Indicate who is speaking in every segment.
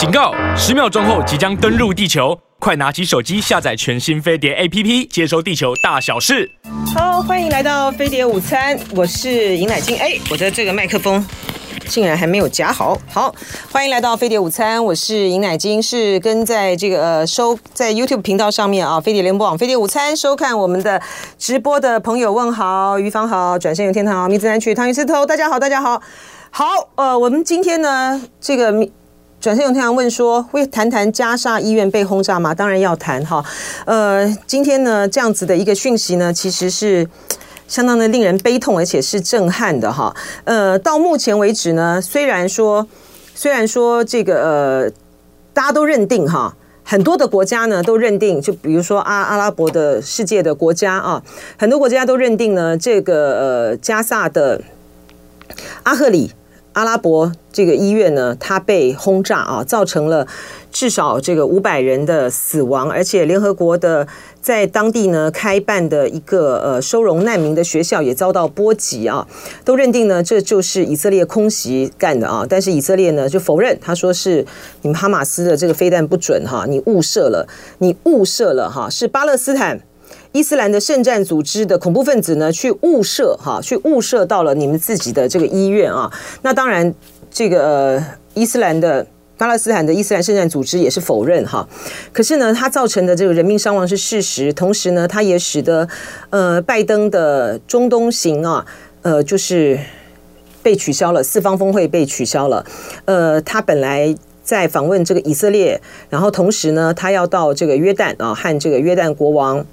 Speaker 1: 警告！十秒钟后即将登陆地球，快拿起手机下载全新飞碟 APP，接收地球大小事。
Speaker 2: 好，欢迎来到飞碟午餐，我是尹乃菁。哎，我的这个麦克风竟然还没有夹好。好，欢迎来到飞碟午餐，我是尹乃菁，是跟在这个呃收在 YouTube 频道上面啊，飞碟联播网飞碟午餐收看我们的直播的朋友问好，于芳好，转身有天堂好，米子南曲，汤鱼刺头，大家好，大家好。好，呃，我们今天呢，这个转身有天堂问说，会谈谈加沙医院被轰炸吗？当然要谈哈。呃，今天呢，这样子的一个讯息呢，其实是相当的令人悲痛，而且是震撼的哈。呃，到目前为止呢，虽然说，虽然说这个呃，大家都认定哈，很多的国家呢都认定，就比如说阿阿拉伯的世界的国家啊，很多国家都认定呢，这个呃加萨的阿赫里。阿拉伯这个医院呢，它被轰炸啊，造成了至少这个五百人的死亡，而且联合国的在当地呢开办的一个呃收容难民的学校也遭到波及啊，都认定呢这就是以色列空袭干的啊，但是以色列呢就否认，他说是你们哈马斯的这个飞弹不准哈，你误射了，你误射了哈，是巴勒斯坦。伊斯兰的圣战组织的恐怖分子呢，去误射哈，去误射到了你们自己的这个医院啊。那当然，这个，伊斯兰的巴勒斯坦的伊斯兰圣战组织也是否认哈。可是呢，它造成的这个人命伤亡是事实，同时呢，它也使得呃拜登的中东行啊，呃，就是被取消了，四方峰会被取消了。呃，他本来在访问这个以色列，然后同时呢，他要到这个约旦啊，和这个约旦国王。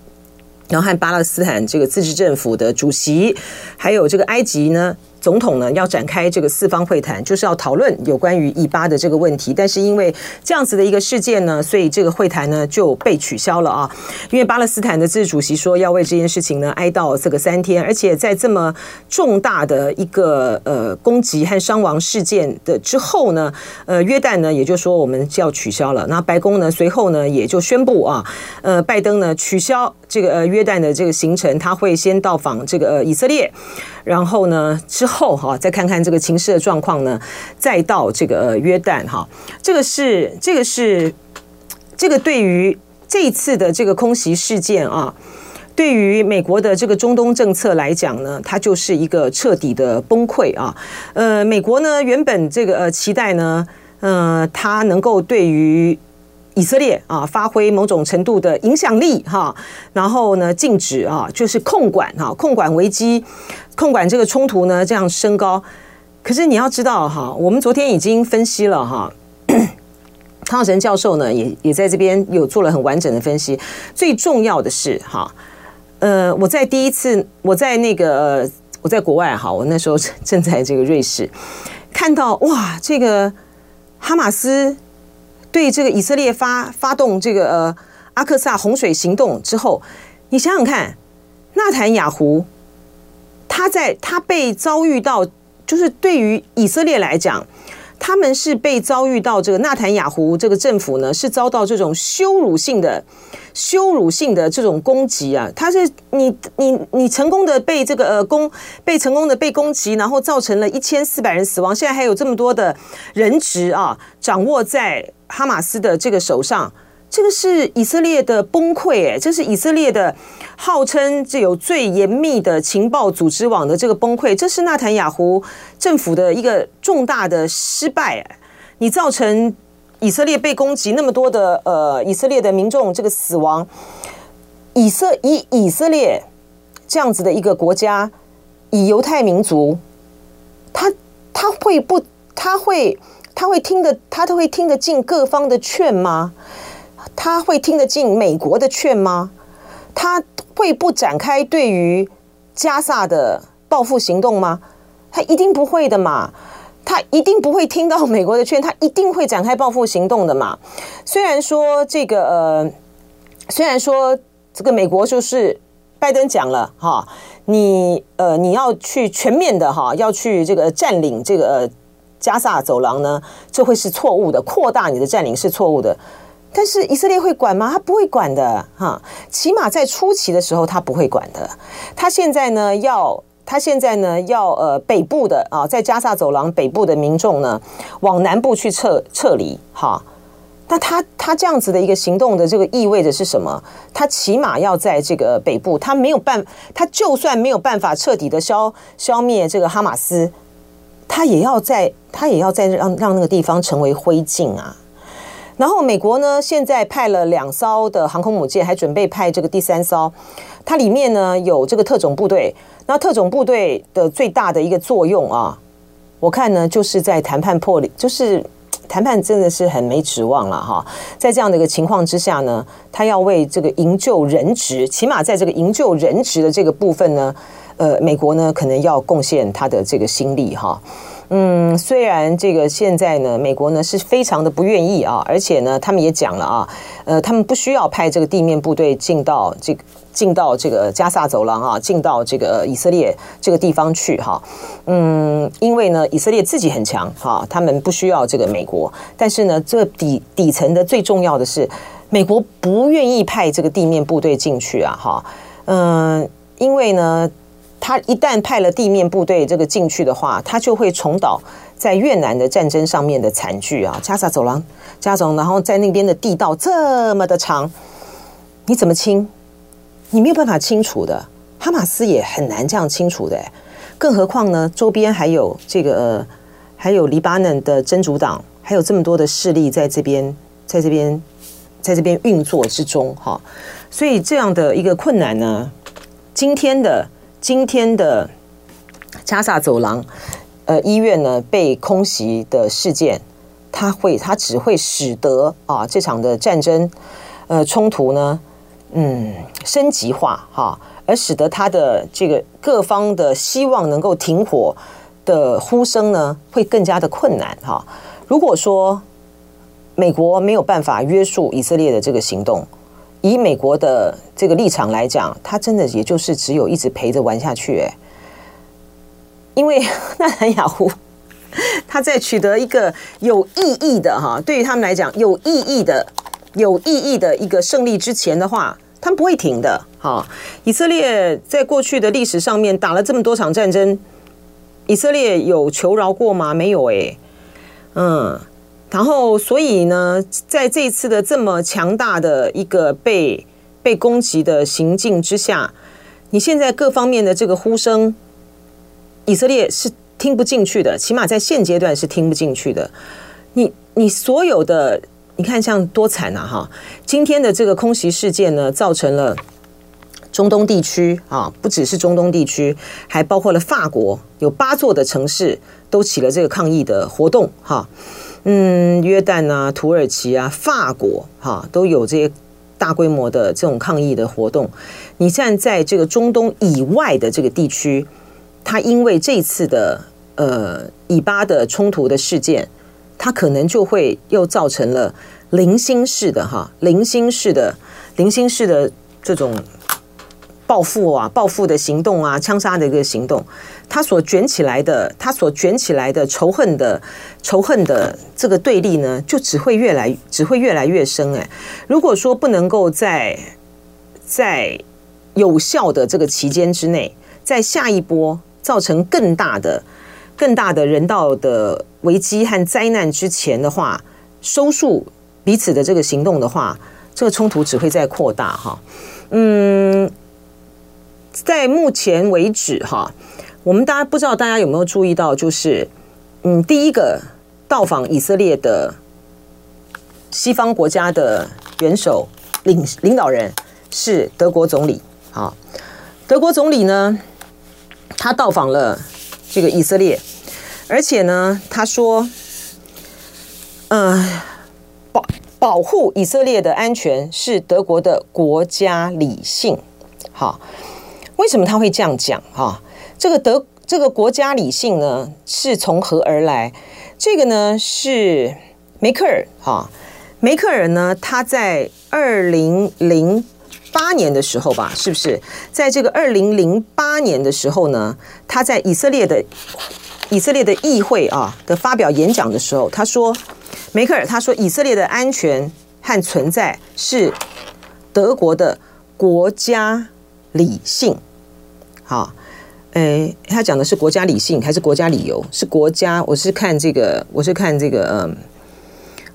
Speaker 2: 然后和巴勒斯坦这个自治政府的主席，还有这个埃及呢，总统呢要展开这个四方会谈，就是要讨论有关于以巴的这个问题。但是因为这样子的一个事件呢，所以这个会谈呢就被取消了啊。因为巴勒斯坦的自治主席说要为这件事情呢哀悼这个三天，而且在这么重大的一个呃攻击和伤亡事件的之后呢，呃约旦呢也就说我们就要取消了。那白宫呢随后呢也就宣布啊，呃拜登呢取消这个呃约旦的这个行程，他会先到访这个呃以色列。然后呢，之后哈，再看看这个情势的状况呢，再到这个约旦哈，这个是这个是这个对于这一次的这个空袭事件啊，对于美国的这个中东政策来讲呢，它就是一个彻底的崩溃啊。呃，美国呢原本这个呃期待呢，呃，它能够对于以色列啊，发挥某种程度的影响力哈，然后呢，禁止啊，就是控管哈，控管危机，控管这个冲突呢，这样升高。可是你要知道哈，我们昨天已经分析了哈，汤神教授呢也也在这边有做了很完整的分析。最重要的是哈，呃，我在第一次我在那个我在国外哈，我那时候正在这个瑞士，看到哇，这个哈马斯。对这个以色列发发动这个呃阿克萨洪水行动之后，你想想看，纳坦雅胡他在他被遭遇到，就是对于以色列来讲，他们是被遭遇到这个纳坦雅湖这个政府呢，是遭到这种羞辱性的。羞辱性的这种攻击啊，他是你你你成功的被这个呃攻被成功的被攻击，然后造成了一千四百人死亡，现在还有这么多的人质啊掌握在哈马斯的这个手上，这个是以色列的崩溃哎，这是以色列的号称这有最严密的情报组织网的这个崩溃，这是纳坦雅胡政府的一个重大的失败哎，你造成。以色列被攻击，那么多的呃，以色列的民众这个死亡，以色以以色列这样子的一个国家，以犹太民族，他他会不他会他会听得他都会听得进各方的劝吗？他会听得进美国的劝吗？他会不展开对于加萨的报复行动吗？他一定不会的嘛。他一定不会听到美国的劝，他一定会展开报复行动的嘛。虽然说这个呃，虽然说这个美国就是拜登讲了哈，你呃你要去全面的哈，要去这个占领这个加萨走廊呢，这会是错误的，扩大你的占领是错误的。但是以色列会管吗？他不会管的哈，起码在初期的时候他不会管的。他现在呢要。他现在呢，要呃北部的啊，在加萨走廊北部的民众呢，往南部去撤撤离，哈，那他他这样子的一个行动的这个意味着是什么？他起码要在这个北部，他没有办，他就算没有办法彻底的消消灭这个哈马斯，他也要在他也要在让让那个地方成为灰烬啊。然后美国呢，现在派了两艘的航空母舰，还准备派这个第三艘，它里面呢有这个特种部队。那特种部队的最大的一个作用啊，我看呢就是在谈判破裂，就是。谈判真的是很没指望了哈，在这样的一个情况之下呢，他要为这个营救人质，起码在这个营救人质的这个部分呢，呃，美国呢可能要贡献他的这个心力哈。嗯，虽然这个现在呢，美国呢是非常的不愿意啊，而且呢，他们也讲了啊，呃，他们不需要派这个地面部队进到这个。进到这个加萨走廊啊，进到这个以色列这个地方去哈，嗯，因为呢，以色列自己很强哈，他们不需要这个美国，但是呢，这底底层的最重要的是，美国不愿意派这个地面部队进去啊哈，嗯，因为呢，他一旦派了地面部队这个进去的话，他就会重蹈在越南的战争上面的惨剧啊，加萨走廊，加总，然后在那边的地道这么的长，你怎么清？你没有办法清除的，哈马斯也很难这样清除的，更何况呢？周边还有这个，还有黎巴嫩的真主党，还有这么多的势力在这边，在这边，在这边运作之中，哈。所以这样的一个困难呢，今天的今天的加萨走廊，呃，医院呢被空袭的事件，它会，它只会使得啊这场的战争，呃，冲突呢。嗯，升级化哈，而使得他的这个各方的希望能够停火的呼声呢，会更加的困难哈。如果说美国没有办法约束以色列的这个行动，以美国的这个立场来讲，他真的也就是只有一直陪着玩下去，因为 纳兰雅胡他在取得一个有意义的哈，对于他们来讲有意义的。有意义的一个胜利之前的话，他们不会停的。哈，以色列在过去的历史上面打了这么多场战争，以色列有求饶过吗？没有诶。嗯，然后所以呢，在这一次的这么强大的一个被被攻击的行径之下，你现在各方面的这个呼声，以色列是听不进去的，起码在现阶段是听不进去的。你你所有的。你看，像多惨啊！哈，今天的这个空袭事件呢，造成了中东地区啊，不只是中东地区，还包括了法国，有八座的城市都起了这个抗议的活动。哈，嗯，约旦啊、土耳其啊、法国哈，都有这些大规模的这种抗议的活动。你站在这个中东以外的这个地区，它因为这次的呃以巴的冲突的事件。它可能就会又造成了零星式的哈，零星式的零星式的这种报复啊，报复的行动啊，枪杀的一个行动，它所卷起来的，它所卷起来的仇恨的仇恨的这个对立呢，就只会越来只会越来越深哎。如果说不能够在在有效的这个期间之内，在下一波造成更大的。更大的人道的危机和灾难之前的话，收束彼此的这个行动的话，这个冲突只会再扩大哈。嗯，在目前为止哈，我们大家不知道大家有没有注意到，就是嗯，第一个到访以色列的西方国家的元首领领导人是德国总理。好，德国总理呢，他到访了。这个以色列，而且呢，他说，嗯、保保护以色列的安全是德国的国家理性。好，为什么他会这样讲？哈，这个德这个国家理性呢，是从何而来？这个呢是梅克尔。哈，梅克尔呢，他在二零零。八年的时候吧，是不是在这个二零零八年的时候呢？他在以色列的以色列的议会啊的发表演讲的时候，他说，梅克尔他说，以色列的安全和存在是德国的国家理性。好，诶，他讲的是国家理性还是国家理由？是国家，我是看这个，我是看这个，嗯，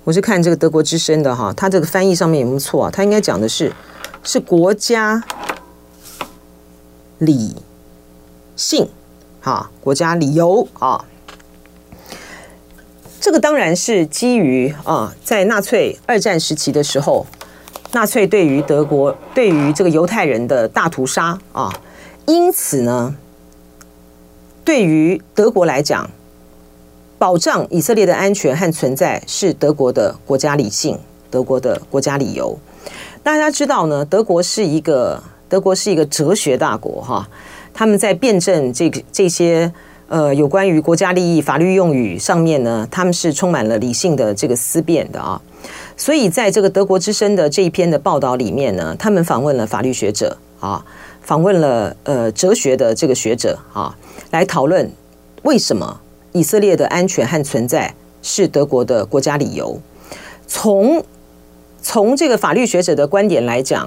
Speaker 2: 我是看这个德国之声的哈，他这个翻译上面有没有错啊？他应该讲的是是国家理性哈，国家理由啊。这个当然是基于啊，在纳粹二战时期的时候，纳粹对于德国对于这个犹太人的大屠杀啊，因此呢，对于德国来讲。保障以色列的安全和存在是德国的国家理性，德国的国家理由。大家知道呢，德国是一个德国是一个哲学大国哈，他们在辩证这个这些呃有关于国家利益法律用语上面呢，他们是充满了理性的这个思辨的啊。所以在这个德国之声的这一篇的报道里面呢，他们访问了法律学者啊，访问了呃哲学的这个学者啊，来讨论为什么。以色列的安全和存在是德国的国家理由。从从这个法律学者的观点来讲，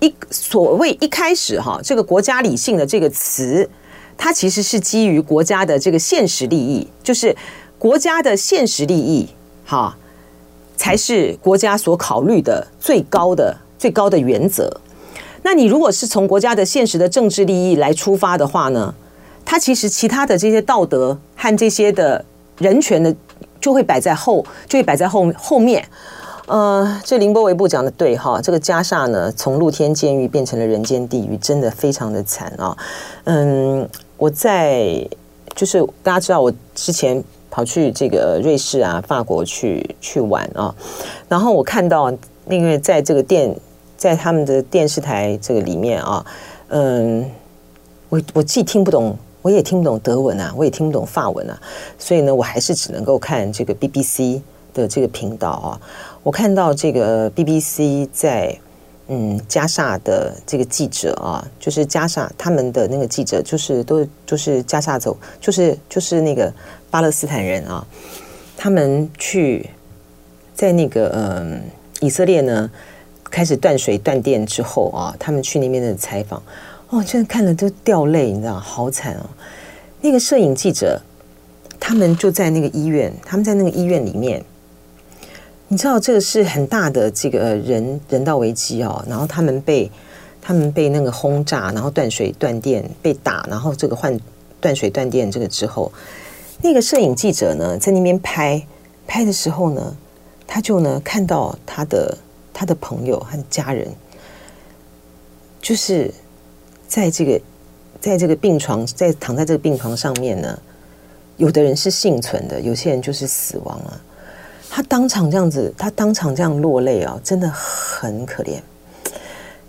Speaker 2: 一所谓一开始哈，这个国家理性的这个词，它其实是基于国家的这个现实利益，就是国家的现实利益哈，才是国家所考虑的最高的最高的原则。那你如果是从国家的现实的政治利益来出发的话呢？他其实其他的这些道德和这些的人权的，就会摆在后，就会摆在后后面。呃，这林波维布讲的对哈，这个加沙呢，从露天监狱变成了人间地狱，真的非常的惨啊。嗯，我在就是大家知道，我之前跑去这个瑞士啊、法国去去玩啊，然后我看到，因为在这个电在他们的电视台这个里面啊，嗯，我我既听不懂。我也听不懂德文啊，我也听不懂法文啊，所以呢，我还是只能够看这个 BBC 的这个频道啊。我看到这个 BBC 在嗯加萨的这个记者啊，就是加萨他们的那个记者，就是都就是加萨走，就是就是那个巴勒斯坦人啊，他们去在那个嗯以色列呢开始断水断电之后啊，他们去那边的采访。哦，真的看了都掉泪，你知道，好惨哦！那个摄影记者，他们就在那个医院，他们在那个医院里面，你知道这个是很大的这个人人道危机哦。然后他们被他们被那个轰炸，然后断水断电被打，然后这个换断水断电这个之后，那个摄影记者呢在那边拍拍的时候呢，他就呢看到他的他的朋友和家人，就是。在这个，在这个病床，在躺在这个病床上面呢，有的人是幸存的，有些人就是死亡了。他当场这样子，他当场这样落泪啊，真的很可怜。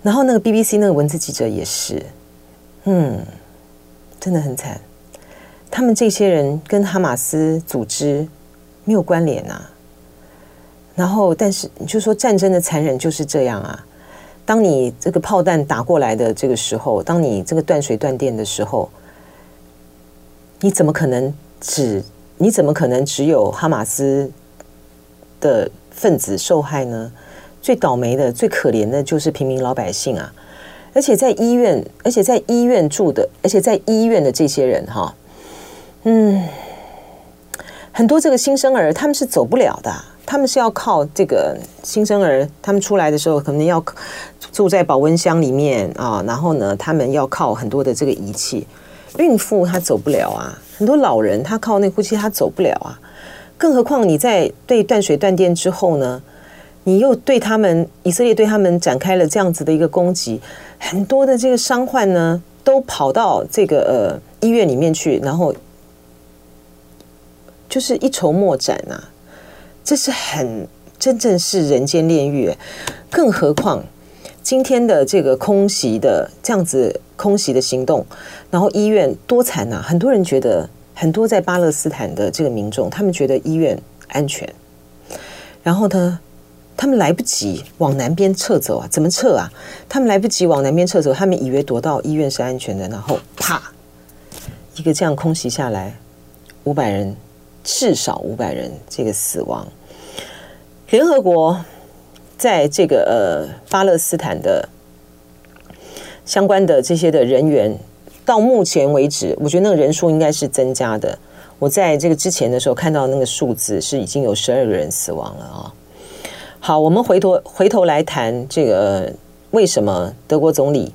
Speaker 2: 然后那个 BBC 那个文字记者也是，嗯，真的很惨。他们这些人跟哈马斯组织没有关联啊。然后，但是你就说战争的残忍就是这样啊。当你这个炮弹打过来的这个时候，当你这个断水断电的时候，你怎么可能只你怎么可能只有哈马斯的分子受害呢？最倒霉的、最可怜的就是平民老百姓啊！而且在医院，而且在医院住的，而且在医院的这些人哈，嗯，很多这个新生儿他们是走不了的。他们是要靠这个新生儿，他们出来的时候可能要住在保温箱里面啊，然后呢，他们要靠很多的这个仪器。孕妇她走不了啊，很多老人他靠那呼吸他走不了啊，更何况你在对断水断电之后呢，你又对他们以色列对他们展开了这样子的一个攻击，很多的这个伤患呢都跑到这个呃医院里面去，然后就是一筹莫展啊。这是很真正是人间炼狱，更何况今天的这个空袭的这样子空袭的行动，然后医院多惨呐！很多人觉得，很多在巴勒斯坦的这个民众，他们觉得医院安全，然后呢，他们来不及往南边撤走啊，怎么撤啊？他们来不及往南边撤走，他们以为躲到医院是安全的，然后啪，一个这样空袭下来，五百人。至少五百人这个死亡。联合国在这个呃巴勒斯坦的相关的这些的人员，到目前为止，我觉得那个人数应该是增加的。我在这个之前的时候看到那个数字是已经有十二个人死亡了啊。好，我们回头回头来谈这个为什么德国总理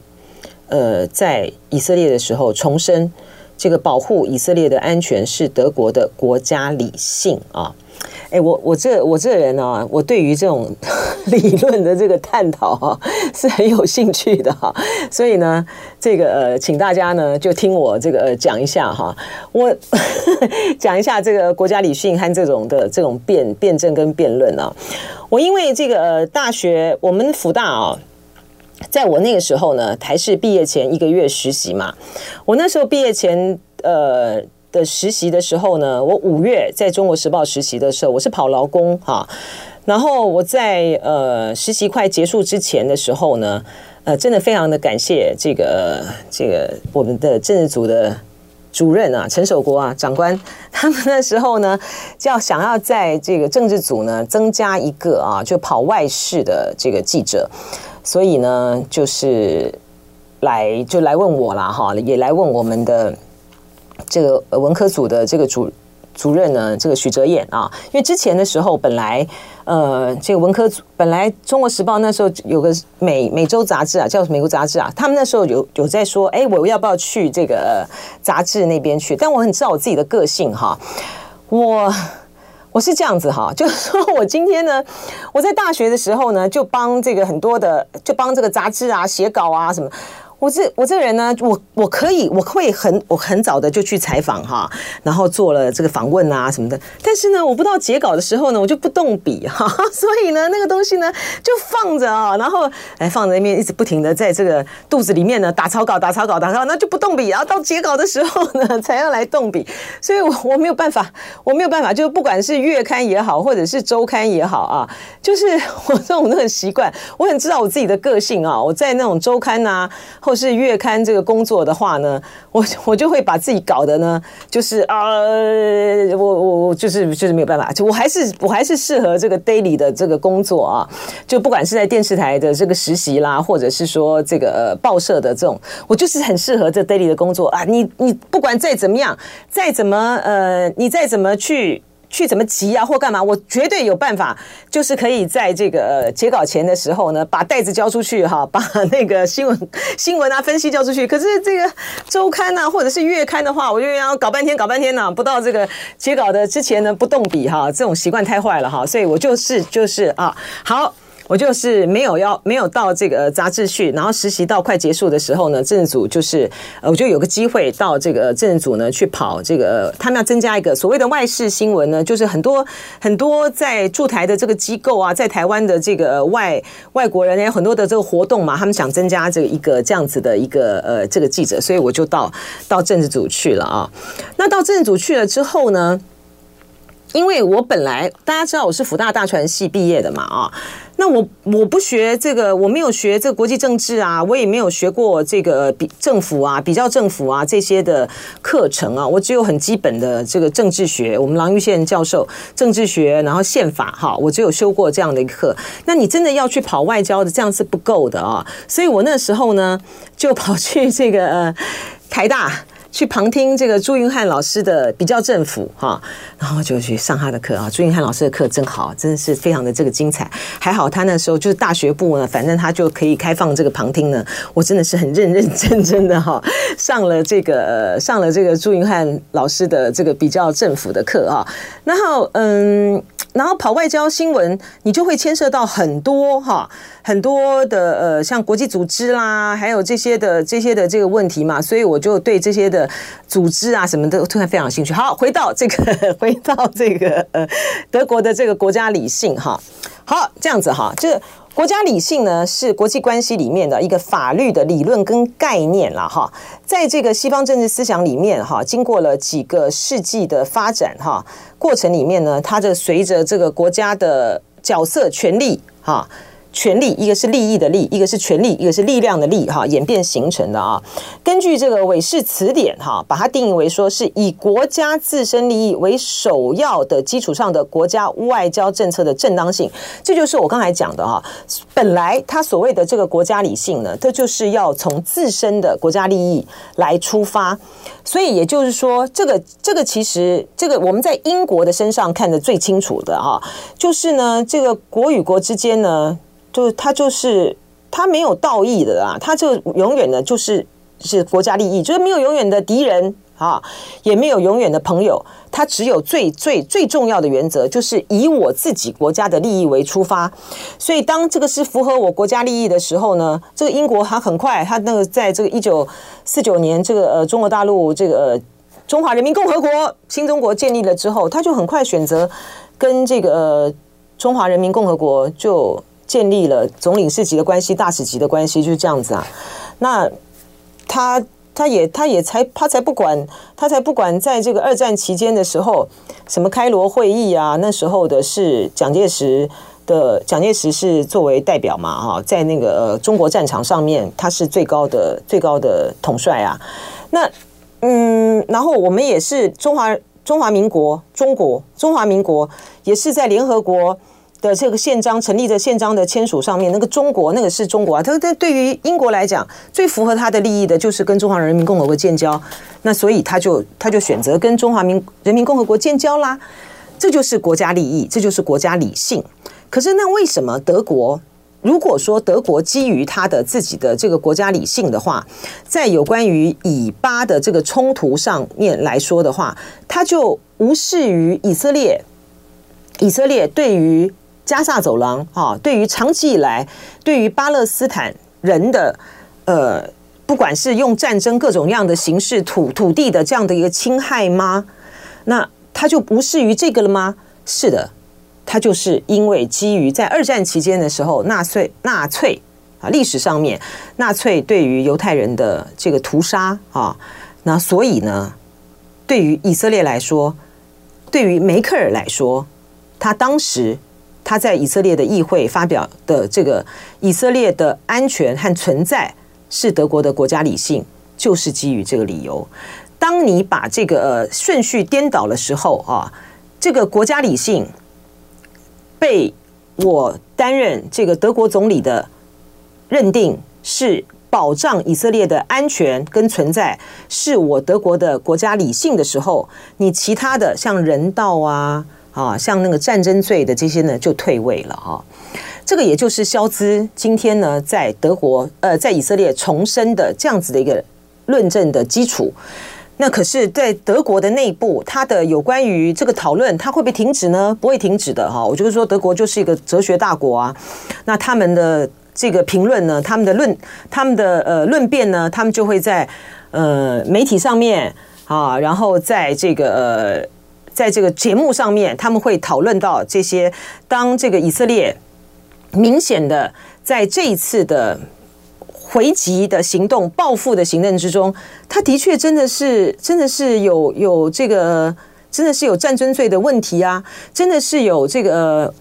Speaker 2: 呃在以色列的时候重申这个保护以色列的安全是德国的国家理性啊。哎，我我这我这人呢、啊，我对于这种 理论的这个探讨哈、啊，是很有兴趣的哈、啊。所以呢，这个呃，请大家呢就听我这个讲一下哈、啊。我 讲一下这个国家理性和这种的这种辩辩证跟辩论啊。我因为这个呃大学，我们辅大啊，在我那个时候呢，台视毕业前一个月实习嘛。我那时候毕业前呃。的实习的时候呢，我五月在中国时报实习的时候，我是跑劳工哈。然后我在呃实习快结束之前的时候呢，呃，真的非常的感谢这个这个我们的政治组的主任啊，陈守国啊长官，他们那时候呢，就要想要在这个政治组呢增加一个啊，就跑外事的这个记者，所以呢，就是来就来问我了哈，也来问我们的。这个文科组的这个主主任呢，这个许哲彦啊，因为之前的时候本来呃，这个文科组本来《中国时报》那时候有个美美洲杂志啊，叫美国杂志啊，他们那时候有有在说，哎，我要不要去这个杂志那边去？但我很知道我自己的个性哈，我我是这样子哈，就是说我今天呢，我在大学的时候呢，就帮这个很多的，就帮这个杂志啊写稿啊什么。我这我这个人呢，我我可以我会很我很早的就去采访哈，然后做了这个访问啊什么的。但是呢，我不知道截稿的时候呢，我就不动笔哈，所以呢，那个东西呢就放着啊，然后哎放在那边一直不停的在这个肚子里面呢打草稿打草稿打草稿，那就不动笔，然后到截稿的时候呢 才要来动笔。所以我我没有办法，我没有办法，就是不管是月刊也好，或者是周刊也好啊，就是 我这种那个习惯，我很知道我自己的个性啊，我在那种周刊呐。或是月刊这个工作的话呢，我我就会把自己搞得呢，就是啊、我我我就是就是没有办法，就我还是我还是适合这个 daily 的这个工作啊，就不管是在电视台的这个实习啦，或者是说这个报社的这种，我就是很适合这 daily 的工作啊。你你不管再怎么样，再怎么呃，你再怎么去。去怎么急啊，或干嘛？我绝对有办法，就是可以在这个截稿前的时候呢，把袋子交出去哈，把那个新闻新闻啊分析交出去。可是这个周刊呐，或者是月刊的话，我就要搞半天搞半天呢，不到这个截稿的之前呢，不动笔哈，这种习惯太坏了哈，所以我就是就是啊，好。我就是没有要没有到这个杂志去，然后实习到快结束的时候呢，政治组就是呃，我就有个机会到这个政治组呢去跑这个，他们要增加一个所谓的外事新闻呢，就是很多 很多在驻台的这个机构啊，在台湾的这个外外国人有很多的这个活动嘛，他们想增加这个一个这样子的一个呃这个记者，所以我就到到政治组去了啊。那到政治组去了之后呢，因为我本来大家知道我是辅大大传系毕业的嘛啊。那我我不学这个，我没有学这个国际政治啊，我也没有学过这个比政府啊、比较政府啊这些的课程啊，我只有很基本的这个政治学。我们郎玉宪教授政治学，然后宪法哈，我只有修过这样的一个课。那你真的要去跑外交的，这样是不够的啊。所以我那时候呢，就跑去这个呃台大。去旁听这个朱云汉老师的比较政府哈，然后就去上他的课啊。朱云汉老师的课真好，真的是非常的这个精彩。还好他那时候就是大学部呢，反正他就可以开放这个旁听呢。我真的是很认认真真的哈，上了这个上了这个朱云汉老师的这个比较政府的课啊。然后嗯。然后跑外交新闻，你就会牵涉到很多哈，很多的呃，像国际组织啦，还有这些的这些的这个问题嘛，所以我就对这些的组织啊什么的突然非常有兴趣。好，回到这个，回到这个呃，德国的这个国家理性哈，好，这样子哈，这。国家理性呢，是国际关系里面的一个法律的理论跟概念了哈，在这个西方政治思想里面哈，经过了几个世纪的发展哈过程里面呢，它的随着这个国家的角色权力哈权力，一个是利益的利，一个是权力，一个是力量的力，哈，演变形成的啊。根据这个韦氏词典，哈，把它定义为说是以国家自身利益为首要的基础上的国家外交政策的正当性，这就是我刚才讲的哈。本来他所谓的这个国家理性呢，这就是要从自身的国家利益来出发，所以也就是说，这个这个其实这个我们在英国的身上看得最清楚的哈，就是呢，这个国与国之间呢。就他就是他没有道义的啊，他就永远的就是是国家利益，就是没有永远的敌人啊，也没有永远的朋友，他只有最最最重要的原则，就是以我自己国家的利益为出发。所以当这个是符合我国家利益的时候呢，这个英国他很快，他那个在这个一九四九年这个呃中国大陆这个中华人民共和国新中国建立了之后，他就很快选择跟这个中华人民共和国就。建立了总领事级的关系、大使级的关系，就是这样子啊。那他他也他也才他才不管他才不管，在这个二战期间的时候，什么开罗会议啊，那时候的是蒋介石的，蒋介石是作为代表嘛，哈，在那个中国战场上面，他是最高的最高的统帅啊。那嗯，然后我们也是中华中华民国，中国中华民国也是在联合国。的这个宪章成立的宪章的签署上面，那个中国那个是中国啊，他他对于英国来讲，最符合他的利益的就是跟中华人民共和国建交，那所以他就他就选择跟中华民人民共和国建交啦，这就是国家利益，这就是国家理性。可是那为什么德国，如果说德国基于他的自己的这个国家理性的话，在有关于以巴的这个冲突上面来说的话，他就无视于以色列，以色列对于加萨走廊啊，对于长期以来对于巴勒斯坦人的呃，不管是用战争各种各样的形式土土地的这样的一个侵害吗？那他就不适于这个了吗？是的，他就是因为基于在二战期间的时候，纳粹纳粹啊历史上面纳粹对于犹太人的这个屠杀啊，那所以呢，对于以色列来说，对于梅克尔来说，他当时。他在以色列的议会发表的这个以色列的安全和存在是德国的国家理性，就是基于这个理由。当你把这个顺序颠倒的时候啊，这个国家理性被我担任这个德国总理的认定是保障以色列的安全跟存在，是我德国的国家理性的时候，你其他的像人道啊。啊，像那个战争罪的这些呢，就退位了啊。这个也就是肖兹今天呢，在德国呃，在以色列重申的这样子的一个论证的基础。那可是，在德国的内部，它的有关于这个讨论，它会不会停止呢？不会停止的哈。我就是说，德国就是一个哲学大国啊。那他们的这个评论呢，他们的论，他们的呃论辩呢，他们就会在呃媒体上面啊，然后在这个呃。在这个节目上面，他们会讨论到这些。当这个以色列明显的在这一次的回击的行动、报复的行动之中，他的确真的是真的是有有这个真的是有战争罪的问题啊，真的是有这个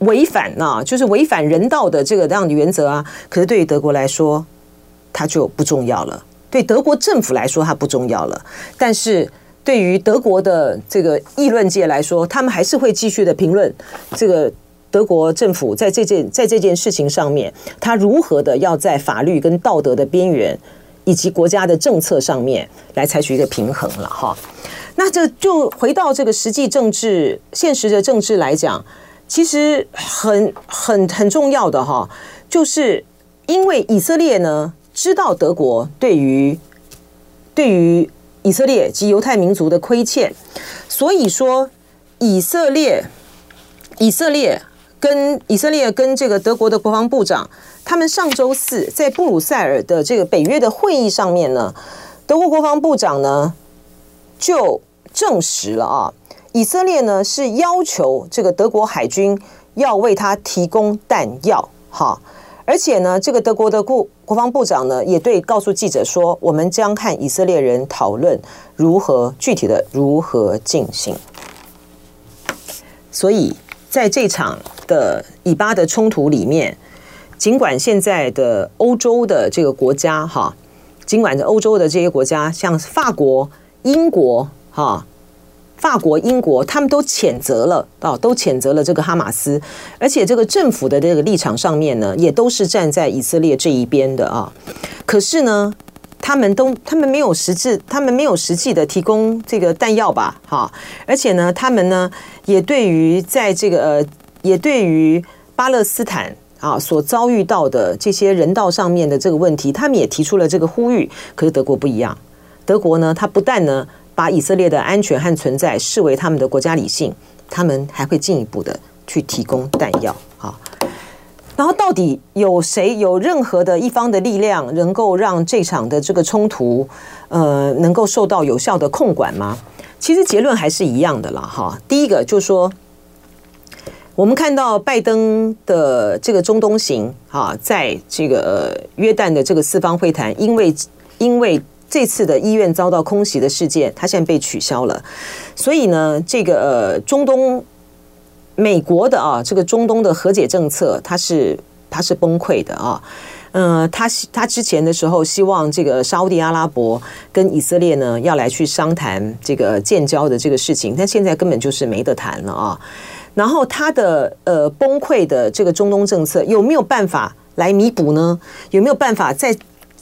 Speaker 2: 违反啊，就是违反人道的这个这样的原则啊。可是对于德国来说，它就不重要了；对德国政府来说，它不重要了。但是。对于德国的这个议论界来说，他们还是会继续的评论这个德国政府在这件在这件事情上面，他如何的要在法律跟道德的边缘，以及国家的政策上面来采取一个平衡了哈。那这就回到这个实际政治现实的政治来讲，其实很很很重要的哈，就是因为以色列呢知道德国对于对于。以色列及犹太民族的亏欠，所以说以色列、以色列跟以色列跟这个德国的国防部长，他们上周四在布鲁塞尔的这个北约的会议上面呢，德国国防部长呢就证实了啊，以色列呢是要求这个德国海军要为他提供弹药，哈。而且呢，这个德国的国国防部长呢，也对告诉记者说，我们将和以色列人讨论如何具体的如何进行。所以，在这场的以巴的冲突里面，尽管现在的欧洲的这个国家哈，尽管是欧洲的这些国家，像法国、英国哈，法国、英国他们都谴责了啊，都谴责了这个哈马斯，而且这个政府的这个立场上面呢，也都是站在以色列这一边的啊。可是呢，他们都他们没有实质，他们没有实际的提供这个弹药吧，哈，而且呢，他们呢也对于在这个呃，也对于巴勒斯坦啊所遭遇到的这些人道上面的这个问题，他们也提出了这个呼吁。可是德国不一样，德国呢，他不但呢把以色列的安全和存在视为他们的国家理性，他们还会进一步的去提供弹药，啊。然后，到底有谁有任何的一方的力量，能够让这场的这个冲突，呃，能够受到有效的控管吗？其实结论还是一样的了，哈。第一个就是说，我们看到拜登的这个中东行，哈，在这个约旦的这个四方会谈，因为因为这次的医院遭到空袭的事件，它现在被取消了，所以呢，这个呃中东。美国的啊，这个中东的和解政策，它是它是崩溃的啊。嗯，他他之前的时候希望这个沙乌地阿拉伯跟以色列呢要来去商谈这个建交的这个事情，但现在根本就是没得谈了啊。然后他的呃崩溃的这个中东政策有没有办法来弥补呢？有没有办法在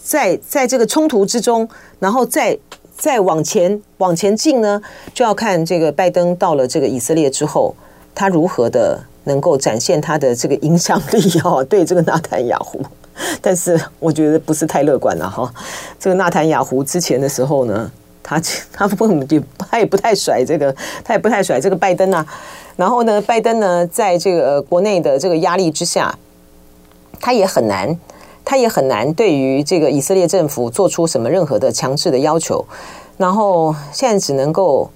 Speaker 2: 在在这个冲突之中，然后再再往前往前进呢？就要看这个拜登到了这个以色列之后。他如何的能够展现他的这个影响力哦？对这个纳坦雅胡，但是我觉得不是太乐观了哈。这个纳坦雅胡之前的时候呢，他他不就他也不太甩这个，他也不太甩这个拜登啊。然后呢，拜登呢，在这个国内的这个压力之下，他也很难，他也很难对于这个以色列政府做出什么任何的强制的要求。然后现在只能够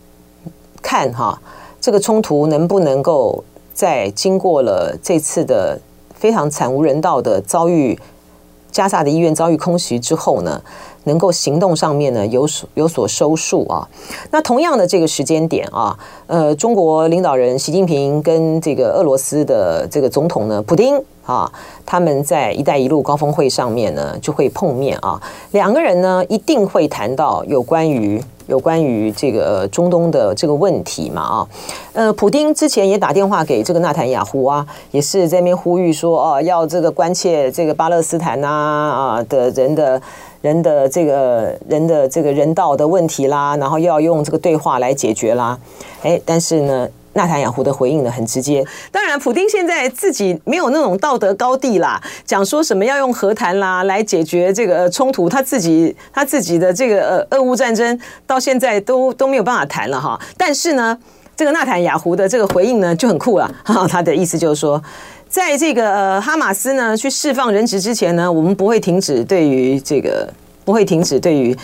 Speaker 2: 看哈。这个冲突能不能够在经过了这次的非常惨无人道的遭遇，加萨的医院遭遇空袭之后呢，能够行动上面呢有所有所收束啊？那同样的这个时间点啊，呃，中国领导人习近平跟这个俄罗斯的这个总统呢，普丁啊，他们在“一带一路”高峰会上面呢就会碰面啊，两个人呢一定会谈到有关于。有关于这个中东的这个问题嘛啊，呃，普丁之前也打电话给这个纳坦雅胡啊，也是在那边呼吁说啊，要这个关切这个巴勒斯坦呐啊的人的人的这个人的这个人道的问题啦，然后要用这个对话来解决啦，哎，但是呢。纳坦雅胡的回应呢很直接，当然，普丁现在自己没有那种道德高地啦，讲说什么要用和谈啦来解决这个冲突，他自己他自己的这个呃俄乌战争到现在都都没有办法谈了哈。但是呢，这个纳坦雅胡的这个回应呢就很酷了哈，他的意思就是说，在这个呃哈马斯呢去释放人质之前呢，我们不会停止对于这个不会停止对于。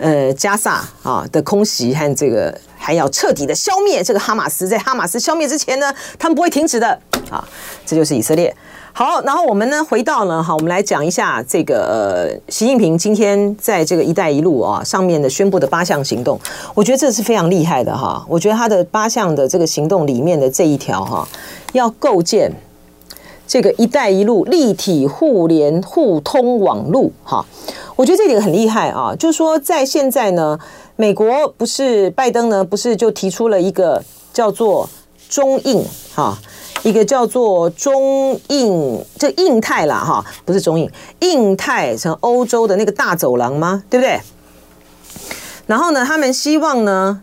Speaker 2: 呃，加萨啊的空袭和这个还要彻底的消灭这个哈马斯，在哈马斯消灭之前呢，他们不会停止的啊，这就是以色列。好，然后我们呢回到了哈，我们来讲一下这个呃，习近平今天在这个“一带一路”啊上面的宣布的八项行动，我觉得这是非常厉害的哈。我觉得他的八项的这个行动里面的这一条哈，要构建这个“一带一路”立体互联互通网路哈。我觉得这点很厉害啊，就是说，在现在呢，美国不是拜登呢，不是就提出了一个叫做中印哈，一个叫做中印这印太啦哈，不是中印，印太成欧洲的那个大走廊吗？对不对？然后呢，他们希望呢。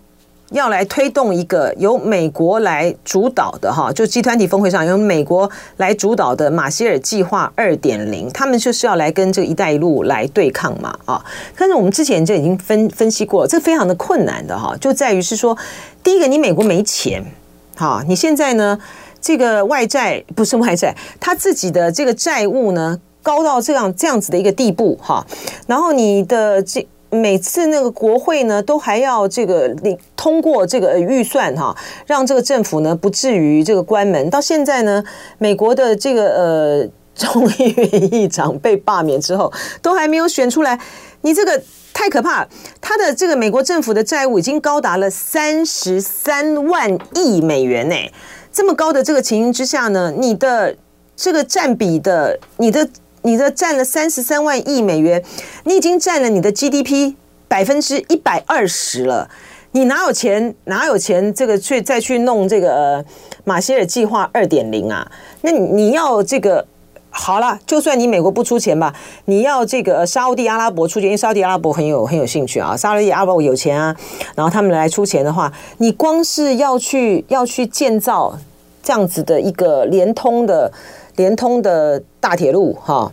Speaker 2: 要来推动一个由美国来主导的哈，就集团体峰会上由美国来主导的马歇尔计划二点零，他们就是要来跟这个“一带一路”来对抗嘛啊。但是我们之前就已经分分析过了，这非常的困难的哈，就在于是说，第一个你美国没钱哈，你现在呢这个外债不是外债，他自己的这个债务呢高到这样这样子的一个地步哈，然后你的这。每次那个国会呢，都还要这个你通过这个预算哈，让这个政府呢不至于这个关门。到现在呢，美国的这个呃众议院议长被罢免之后，都还没有选出来。你这个太可怕，他的这个美国政府的债务已经高达了三十三万亿美元呢。这么高的这个情形之下呢，你的这个占比的，你的你的占了三十三万亿美元，你已经占了你的 GDP 百分之一百二十了。你哪有钱？哪有钱？这个去再去弄这个、呃、马歇尔计划二点零啊？那你要这个好了，就算你美国不出钱吧，你要这个沙乌地阿拉伯出钱，因为沙乌地阿拉伯很有很有兴趣啊，沙乌地阿拉伯有钱啊，然后他们来出钱的话，你光是要去要去建造这样子的一个连通的联通的大铁路哈，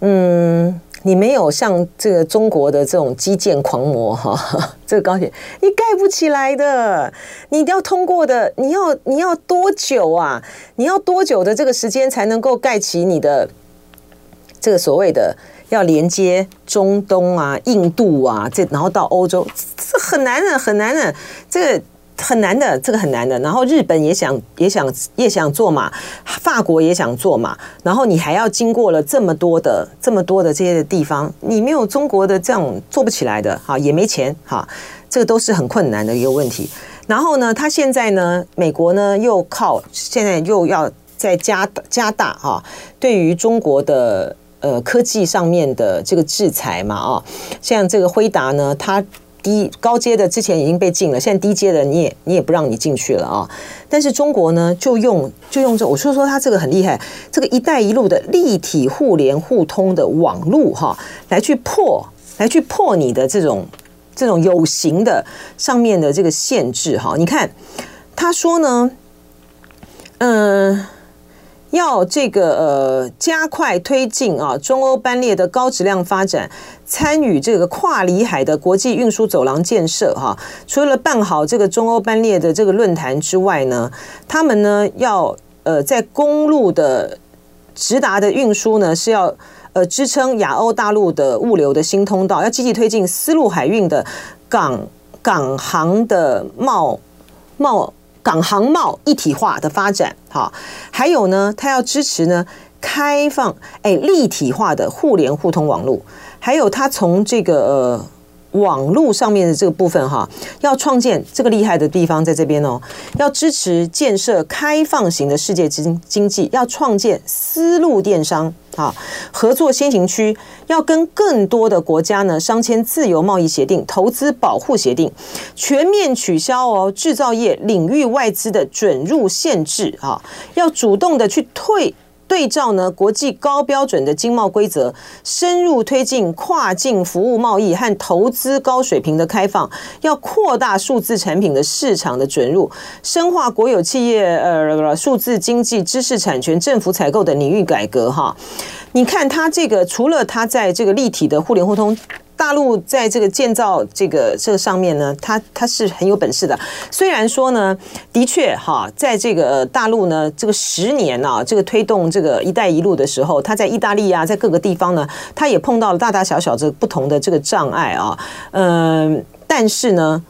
Speaker 2: 嗯。你没有像这个中国的这种基建狂魔哈，这个高铁你盖不起来的，你要通过的，你要你要多久啊？你要多久的这个时间才能够盖起你的这个所谓的要连接中东啊、印度啊，这然后到欧洲，这很难的，很难的，这个。很难的，这个很难的。然后日本也想也想也想做嘛，法国也想做嘛。然后你还要经过了这么多的这么多的这些的地方，你没有中国的这样做不起来的哈，也没钱哈，这个都是很困难的一个问题。然后呢，他现在呢，美国呢又靠现在又要再加加大哈，对于中国的呃科技上面的这个制裁嘛啊，像这个辉达呢，它。低高阶的之前已经被禁了，现在低阶的你也你也不让你进去了啊！但是中国呢，就用就用这，我说说它这个很厉害，这个“一带一路”的立体互联互通的网路哈，来去破来去破你的这种这种有形的上面的这个限制哈。你看他说呢，嗯。要这个呃加快推进啊中欧班列的高质量发展，参与这个跨里海的国际运输走廊建设哈。除了办好这个中欧班列的这个论坛之外呢，他们呢要呃在公路的直达的运输呢是要呃支撑亚欧大陆的物流的新通道，要积极推进丝路海运的港港航的贸贸。港航贸一体化的发展，哈，还有呢，它要支持呢开放哎立体化的互联互通网络，还有它从这个呃。网络上面的这个部分哈，要创建这个厉害的地方在这边哦，要支持建设开放型的世界经经济，要创建丝路电商啊，合作先行区，要跟更多的国家呢商签自由贸易协定、投资保护协定，全面取消哦制造业领域外资的准入限制啊，要主动的去退。对照呢，国际高标准的经贸规则，深入推进跨境服务贸易和投资高水平的开放，要扩大数字产品的市场的准入，深化国有企业呃数字经济、知识产权、政府采购的领域改革哈。你看它这个，除了它在这个立体的互联互通。大陆在这个建造这个这个上面呢，它它是很有本事的。虽然说呢，的确哈，在这个大陆呢，这个十年啊，这个推动这个“一带一路”的时候，它在意大利啊，在各个地方呢，它也碰到了大大小小这不同的这个障碍啊。嗯，但是呢，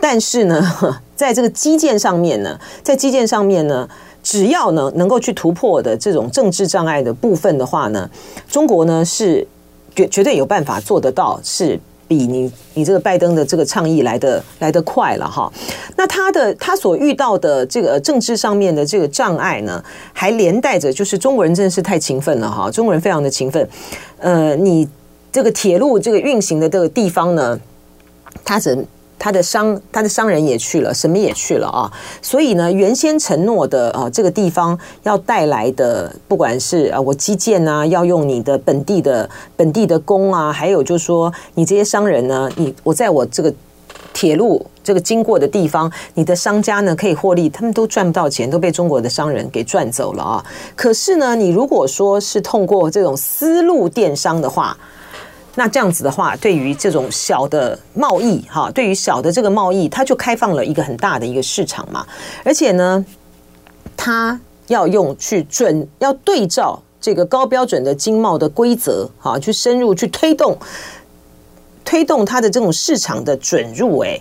Speaker 2: 但是呢，在这个基建上面呢，在基建上面呢，只要呢能够去突破的这种政治障碍的部分的话呢，中国呢是。绝绝对有办法做得到，是比你你这个拜登的这个倡议来的来得快了哈。那他的他所遇到的这个政治上面的这个障碍呢，还连带着就是中国人真的是太勤奋了哈，中国人非常的勤奋。呃，你这个铁路这个运行的这个地方呢，他只。他的商，他的商人也去了，什么也去了啊！所以呢，原先承诺的啊，这个地方要带来的，不管是啊，我基建啊，要用你的本地的本地的工啊，还有就是说，你这些商人呢，你我在我这个铁路这个经过的地方，你的商家呢可以获利，他们都赚不到钱，都被中国的商人给赚走了啊！可是呢，你如果说是通过这种丝路电商的话，那这样子的话，对于这种小的贸易，哈，对于小的这个贸易，它就开放了一个很大的一个市场嘛。而且呢，它要用去准，要对照这个高标准的经贸的规则，哈，去深入去推动，推动它的这种市场的准入。哎，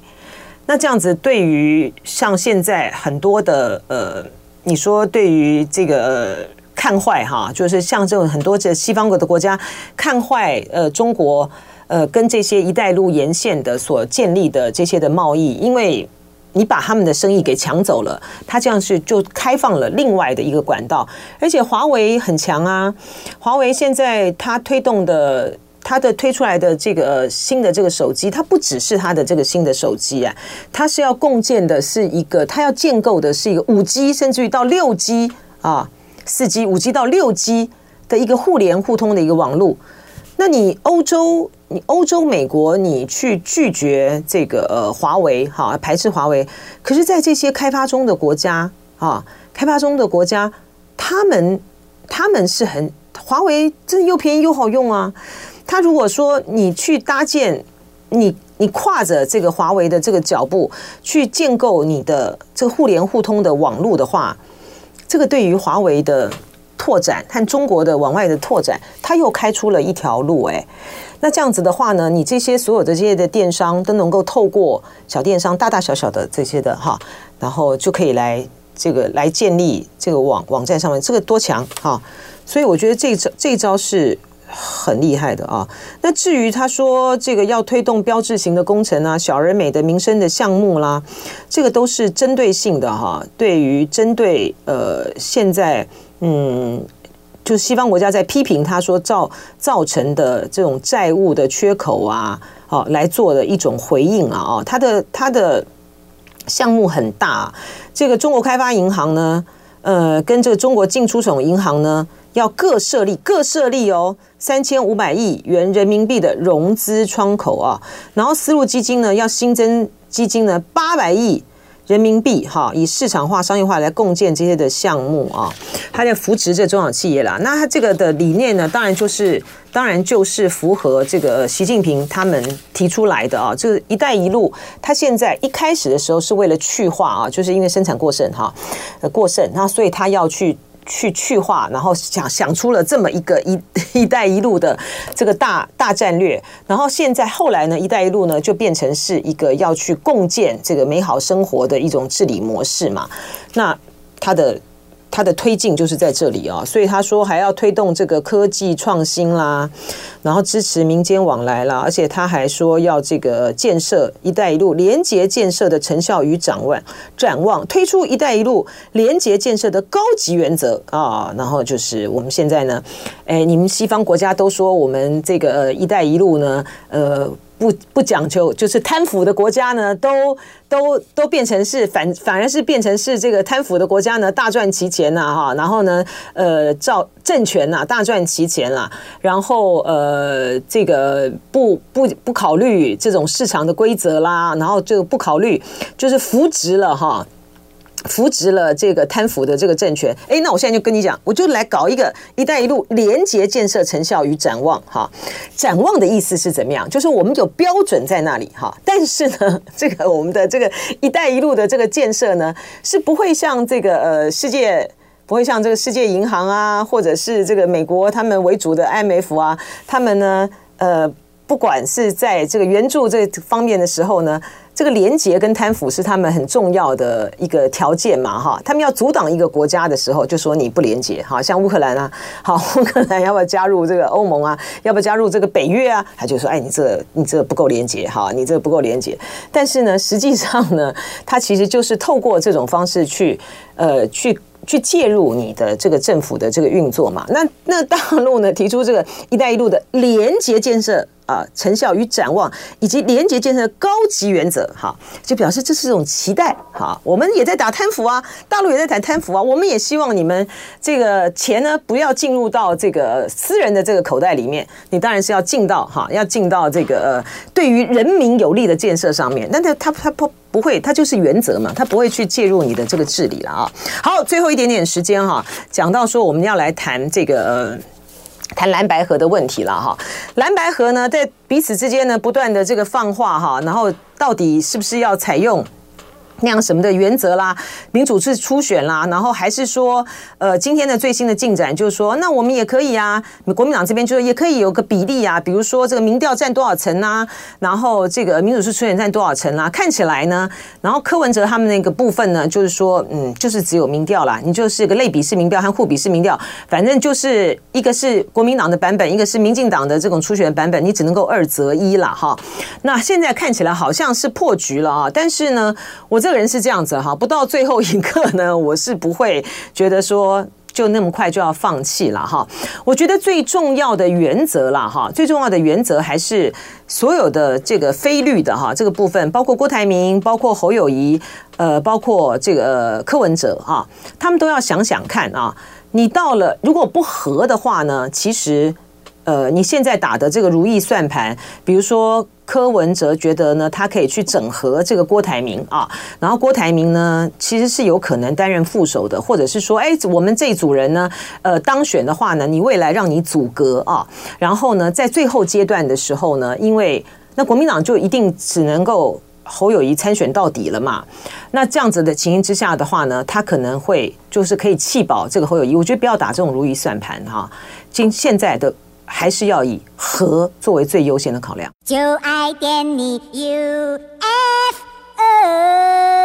Speaker 2: 那这样子，对于像现在很多的呃，你说对于这个。看坏哈，就是像这种很多这西方国的国家看坏呃中国呃跟这些“一带路”沿线的所建立的这些的贸易，因为你把他们的生意给抢走了，他这样是就开放了另外的一个管道，而且华为很强啊，华为现在它推动的。它的推出来的这个新的这个手机，它不只是它的这个新的手机啊，它是要共建的是一个，它要建构的是一个五 G，甚至于到六 G 啊，四 G、五 G 到六 G 的一个互联互通的一个网络。那你欧洲，你欧洲、美国，你去拒绝这个呃华为，哈，排斥华为，可是，在这些开发中的国家啊，开发中的国家，他们他们是很华为，真的又便宜又好用啊。他如果说你去搭建，你你跨着这个华为的这个脚步去建构你的这个互联互通的网络的话，这个对于华为的拓展和中国的往外的拓展，它又开出了一条路哎。那这样子的话呢，你这些所有的这些的电商都能够透过小电商大大小小的这些的哈，然后就可以来这个来建立这个网网站上面，这个多强哈！所以我觉得这招这招是。很厉害的啊！那至于他说这个要推动标志型的工程啊，小而美的民生的项目啦，这个都是针对性的哈。对于针对呃现在嗯，就西方国家在批评他说造造成的这种债务的缺口啊，好来做的一种回应啊哦，他的他的项目很大，这个中国开发银行呢，呃，跟这个中国进出口银行呢。要各设立各设立哦，三千五百亿元人民币的融资窗口啊，然后丝路基金呢要新增基金呢八百亿人民币哈，以市场化、商业化来共建这些的项目啊，它在扶持这中小企业啦。那它这个的理念呢，当然就是当然就是符合这个习近平他们提出来的啊，这个“一带一路”，它现在一开始的时候是为了去化啊，就是因为生产过剩哈，呃过剩，那所以它要去。去去化，然后想想出了这么一个“一一带一路”的这个大大战略，然后现在后来呢，“一带一路”呢就变成是一个要去共建这个美好生活的一种治理模式嘛，那它的。它的推进就是在这里啊，所以他说还要推动这个科技创新啦，然后支持民间往来啦，而且他还说要这个建设“一带一路”连结建设的成效与展望，展望推出“一带一路”连结建设的高级原则啊，然后就是我们现在呢，哎，你们西方国家都说我们这个“一带一路”呢，呃。不不讲究，就是贪腐的国家呢，都都都变成是反，反而是变成是这个贪腐的国家呢，大赚其钱呐，哈，然后呢，呃，造政权呐，大赚其钱啦，然后呃，这个不不不考虑这种市场的规则啦，然后就不考虑，就是扶植了哈。扶植了这个贪腐的这个政权，哎，那我现在就跟你讲，我就来搞一个“一带一路”连结建设成效与展望，哈，展望的意思是怎么样？就是我们有标准在那里，哈，但是呢，这个我们的这个“一带一路”的这个建设呢，是不会像这个呃世界，不会像这个世界银行啊，或者是这个美国他们为主的 IMF 啊，他们呢，呃，不管是在这个援助这方面的时候呢。这个廉洁跟贪腐是他们很重要的一个条件嘛，哈，他们要阻挡一个国家的时候，就说你不廉洁，哈，像乌克兰啊，好，乌克兰要不要加入这个欧盟啊？要不要加入这个北约啊？他就说，哎，你这你这不够廉洁，哈，你这不够廉洁。但是呢，实际上呢，他其实就是透过这种方式去，呃，去。去介入你的这个政府的这个运作嘛？那那大陆呢，提出这个“一带一路”的廉洁建设啊，成效与展望，以及廉洁建设的高级原则，哈，就表示这是一种期待，哈，我们也在打贪腐啊，大陆也在谈贪腐啊，我们也希望你们这个钱呢不要进入到这个私人的这个口袋里面，你当然是要进到哈，要进到这个呃对于人民有利的建设上面，但他他他不。不会，它就是原则嘛，它不会去介入你的这个治理了啊。好，最后一点点时间哈，讲到说我们要来谈这个呃，谈蓝白河的问题了哈。蓝白河呢，在彼此之间呢，不断的这个放话哈，然后到底是不是要采用？那样什么的原则啦，民主制初选啦，然后还是说，呃，今天的最新的进展就是说，那我们也可以啊，国民党这边就是也可以有个比例啊，比如说这个民调占多少层啊，然后这个民主制初选占多少层啊，看起来呢，然后柯文哲他们那个部分呢，就是说，嗯，就是只有民调啦，你就是个类比式民调和互比式民调，反正就是一个是国民党的版本，一个是民进党的这种初选版本，你只能够二择一了哈。那现在看起来好像是破局了啊，但是呢，我在。个人是这样子哈，不到最后一刻呢，我是不会觉得说。就那么快就要放弃了哈？我觉得最重要的原则了哈，最重要的原则还是所有的这个非绿的哈这个部分，包括郭台铭，包括侯友谊，呃，包括这个柯文哲哈，他们都要想想看啊，你到了如果不和的话呢，其实呃你现在打的这个如意算盘，比如说。柯文哲觉得呢，他可以去整合这个郭台铭啊，然后郭台铭呢，其实是有可能担任副手的，或者是说，哎，我们这组人呢，呃，当选的话呢，你未来让你组阁啊，然后呢，在最后阶段的时候呢，因为那国民党就一定只能够侯友谊参选到底了嘛，那这样子的情形之下的话呢，他可能会就是可以弃保这个侯友谊，我觉得不要打这种如意算盘哈，今现在的。还是要以和作为最优先的考量。就爱点你 UFO。U, F, o